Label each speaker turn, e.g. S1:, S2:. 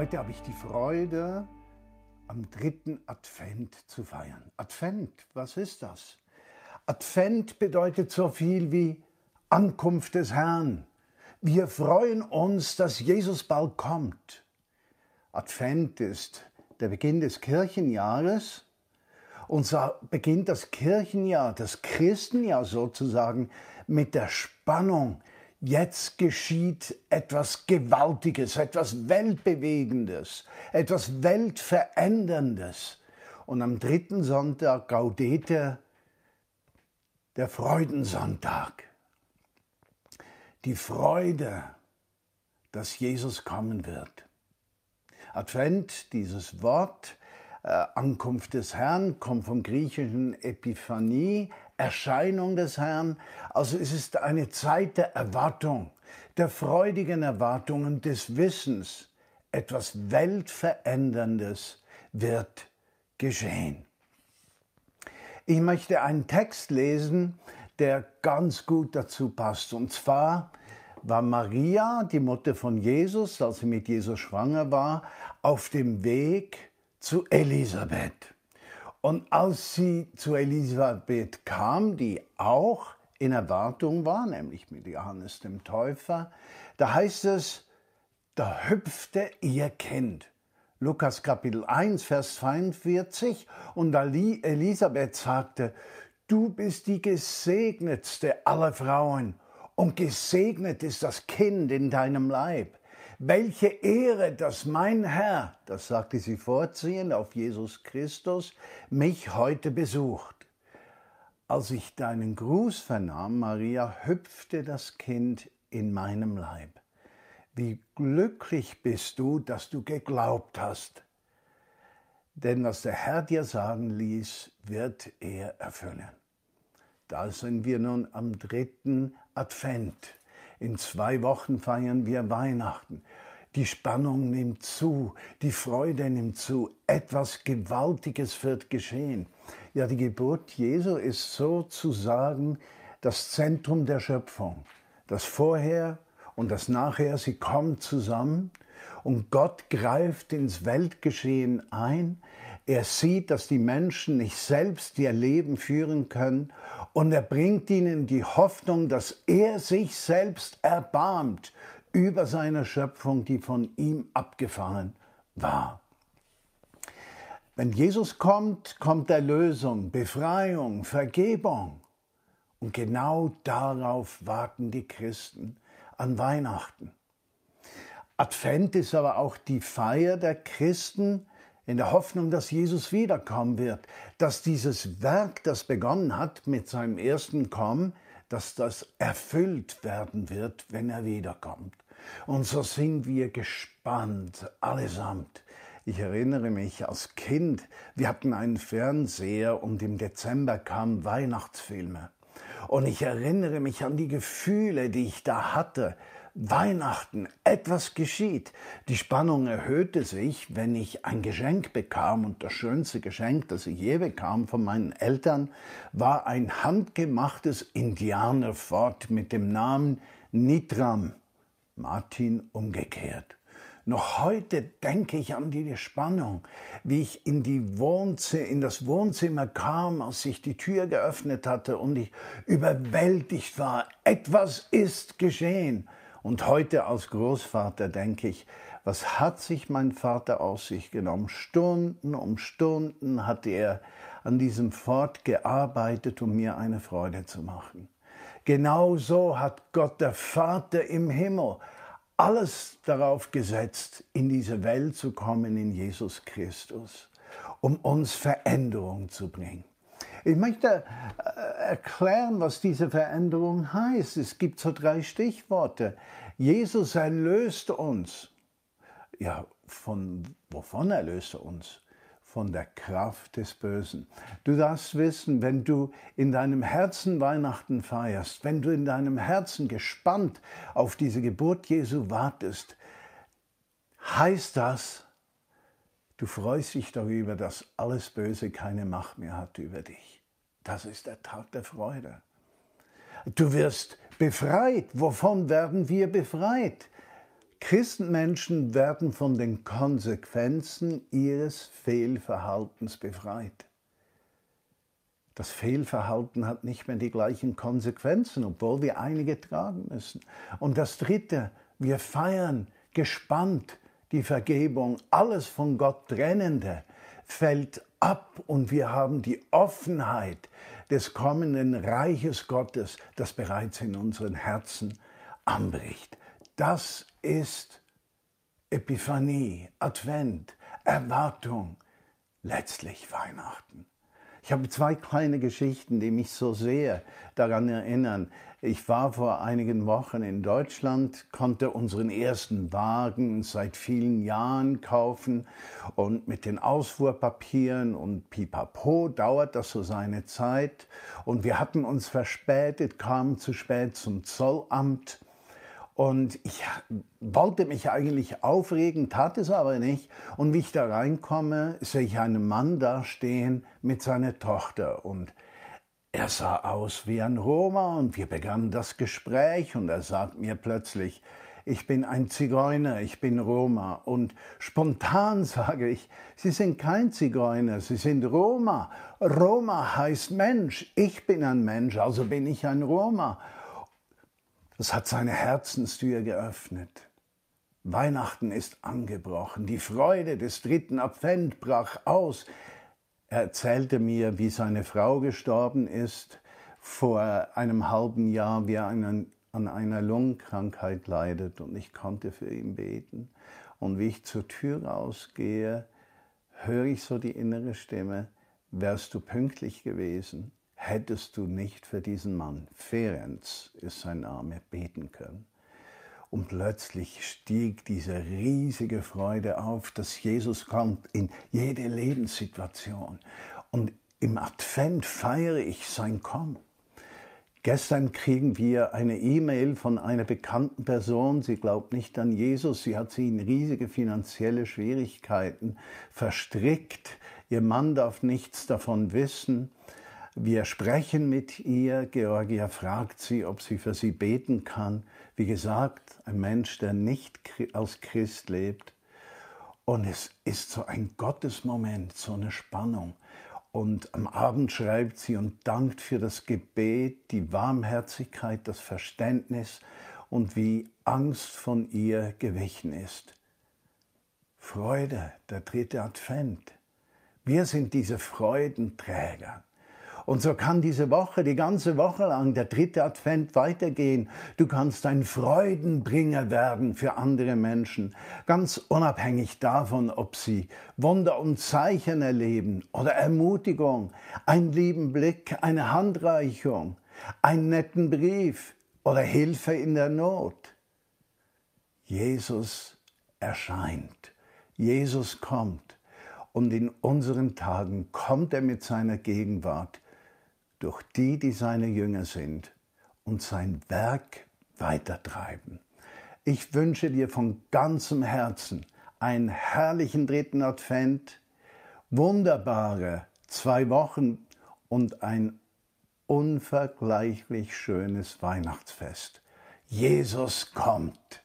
S1: Heute habe ich die Freude, am dritten Advent zu feiern. Advent, was ist das? Advent bedeutet so viel wie Ankunft des Herrn. Wir freuen uns, dass Jesus bald kommt. Advent ist der Beginn des Kirchenjahres. Und so beginnt das Kirchenjahr, das Christenjahr sozusagen, mit der Spannung, jetzt geschieht etwas Gewaltiges, etwas Weltbewegendes, etwas Weltveränderndes. Und am dritten Sonntag Gaudete, der Freudensonntag. Die Freude, dass Jesus kommen wird. Advent, dieses Wort, äh, Ankunft des Herrn, kommt vom griechischen Epiphanie, Erscheinung des Herrn. Also es ist eine Zeit der Erwartung, der freudigen Erwartungen, des Wissens. Etwas Weltveränderndes wird geschehen. Ich möchte einen Text lesen, der ganz gut dazu passt. Und zwar war Maria, die Mutter von Jesus, als sie mit Jesus schwanger war, auf dem Weg zu Elisabeth. Und als sie zu Elisabeth kam, die auch in Erwartung war, nämlich mit Johannes dem Täufer, da heißt es, da hüpfte ihr Kind. Lukas Kapitel 1, Vers 42. Und Elisabeth sagte, du bist die gesegnetste aller Frauen und gesegnet ist das Kind in deinem Leib. Welche Ehre, dass mein Herr, das sagte sie vorziehend auf Jesus Christus, mich heute besucht. Als ich deinen Gruß vernahm, Maria, hüpfte das Kind in meinem Leib. Wie glücklich bist du, dass du geglaubt hast. Denn was der Herr dir sagen ließ, wird er erfüllen. Da sind wir nun am dritten Advent. In zwei Wochen feiern wir Weihnachten. Die Spannung nimmt zu, die Freude nimmt zu, etwas Gewaltiges wird geschehen. Ja, die Geburt Jesu ist sozusagen das Zentrum der Schöpfung. Das Vorher und das Nachher, sie kommen zusammen und Gott greift ins Weltgeschehen ein. Er sieht, dass die Menschen nicht selbst ihr Leben führen können und er bringt ihnen die Hoffnung, dass er sich selbst erbarmt über seine Schöpfung, die von ihm abgefahren war. Wenn Jesus kommt, kommt Erlösung, Befreiung, Vergebung. Und genau darauf warten die Christen an Weihnachten. Advent ist aber auch die Feier der Christen, in der Hoffnung, dass Jesus wiederkommen wird, dass dieses Werk, das begonnen hat mit seinem ersten Kommen, dass das erfüllt werden wird, wenn er wiederkommt. Und so sind wir gespannt, allesamt. Ich erinnere mich als Kind, wir hatten einen Fernseher und im Dezember kamen Weihnachtsfilme. Und ich erinnere mich an die Gefühle, die ich da hatte, Weihnachten, etwas geschieht. Die Spannung erhöhte sich, wenn ich ein Geschenk bekam und das schönste Geschenk, das ich je bekam von meinen Eltern, war ein handgemachtes Indianerfort mit dem Namen Nitram. Martin umgekehrt. Noch heute denke ich an die Spannung, wie ich in, die Wohnzimmer, in das Wohnzimmer kam, als sich die Tür geöffnet hatte und ich überwältigt war. Etwas ist geschehen. Und heute als Großvater denke ich, was hat sich mein Vater aus sich genommen? Stunden um Stunden hat er an diesem Fort gearbeitet, um mir eine Freude zu machen. Genauso hat Gott der Vater im Himmel alles darauf gesetzt, in diese Welt zu kommen in Jesus Christus, um uns Veränderung zu bringen. Ich möchte äh, erklären, was diese Veränderung heißt. Es gibt so drei Stichworte. Jesus erlöst uns. Ja, von wovon erlöst er uns? Von der Kraft des Bösen. Du darfst wissen, wenn du in deinem Herzen Weihnachten feierst, wenn du in deinem Herzen gespannt auf diese Geburt Jesu wartest, heißt das, du freust dich darüber, dass alles Böse keine Macht mehr hat über dich. Das ist der Tag der Freude. Du wirst befreit. Wovon werden wir befreit? Christenmenschen werden von den Konsequenzen ihres Fehlverhaltens befreit. Das Fehlverhalten hat nicht mehr die gleichen Konsequenzen, obwohl wir einige tragen müssen. Und das Dritte, wir feiern gespannt die Vergebung, alles von Gott trennende fällt ab und wir haben die Offenheit des kommenden Reiches Gottes, das bereits in unseren Herzen anbricht. Das ist Epiphanie, Advent, Erwartung, letztlich Weihnachten. Ich habe zwei kleine Geschichten, die mich so sehr daran erinnern. Ich war vor einigen Wochen in Deutschland, konnte unseren ersten Wagen seit vielen Jahren kaufen und mit den Ausfuhrpapieren und Pipapo dauert das so seine Zeit. Und wir hatten uns verspätet, kamen zu spät zum Zollamt und ich wollte mich eigentlich aufregen, tat es aber nicht. Und wie ich da reinkomme, sehe ich einen Mann da stehen mit seiner Tochter. Und er sah aus wie ein Roma und wir begannen das Gespräch und er sagt mir plötzlich, ich bin ein Zigeuner, ich bin Roma. Und spontan sage ich, Sie sind kein Zigeuner, Sie sind Roma. Roma heißt Mensch, ich bin ein Mensch, also bin ich ein Roma. Das hat seine Herzenstür geöffnet. Weihnachten ist angebrochen. Die Freude des dritten Advent brach aus. Er erzählte mir, wie seine Frau gestorben ist vor einem halben Jahr, wie er an einer Lungenkrankheit leidet. Und ich konnte für ihn beten. Und wie ich zur Tür rausgehe, höre ich so die innere Stimme, wärst du pünktlich gewesen, hättest du nicht für diesen Mann, Ferenc ist sein Name, beten können. Und plötzlich stieg diese riesige Freude auf, dass Jesus kommt in jede Lebenssituation. Und im Advent feiere ich sein Kommen. Gestern kriegen wir eine E-Mail von einer bekannten Person. Sie glaubt nicht an Jesus. Sie hat sie in riesige finanzielle Schwierigkeiten verstrickt. Ihr Mann darf nichts davon wissen. Wir sprechen mit ihr. Georgia fragt sie, ob sie für sie beten kann. Wie gesagt, ein Mensch, der nicht als Christ lebt. Und es ist so ein Gottesmoment, so eine Spannung. Und am Abend schreibt sie und dankt für das Gebet, die Warmherzigkeit, das Verständnis und wie Angst von ihr gewichen ist. Freude, der dritte Advent. Wir sind diese Freudenträger. Und so kann diese Woche, die ganze Woche lang, der dritte Advent weitergehen. Du kannst ein Freudenbringer werden für andere Menschen, ganz unabhängig davon, ob sie Wunder und Zeichen erleben oder Ermutigung, einen lieben Blick, eine Handreichung, einen netten Brief oder Hilfe in der Not. Jesus erscheint. Jesus kommt. Und in unseren Tagen kommt er mit seiner Gegenwart durch die, die seine Jünger sind und sein Werk weitertreiben. Ich wünsche dir von ganzem Herzen einen herrlichen dritten Advent, wunderbare zwei Wochen und ein unvergleichlich schönes Weihnachtsfest. Jesus kommt.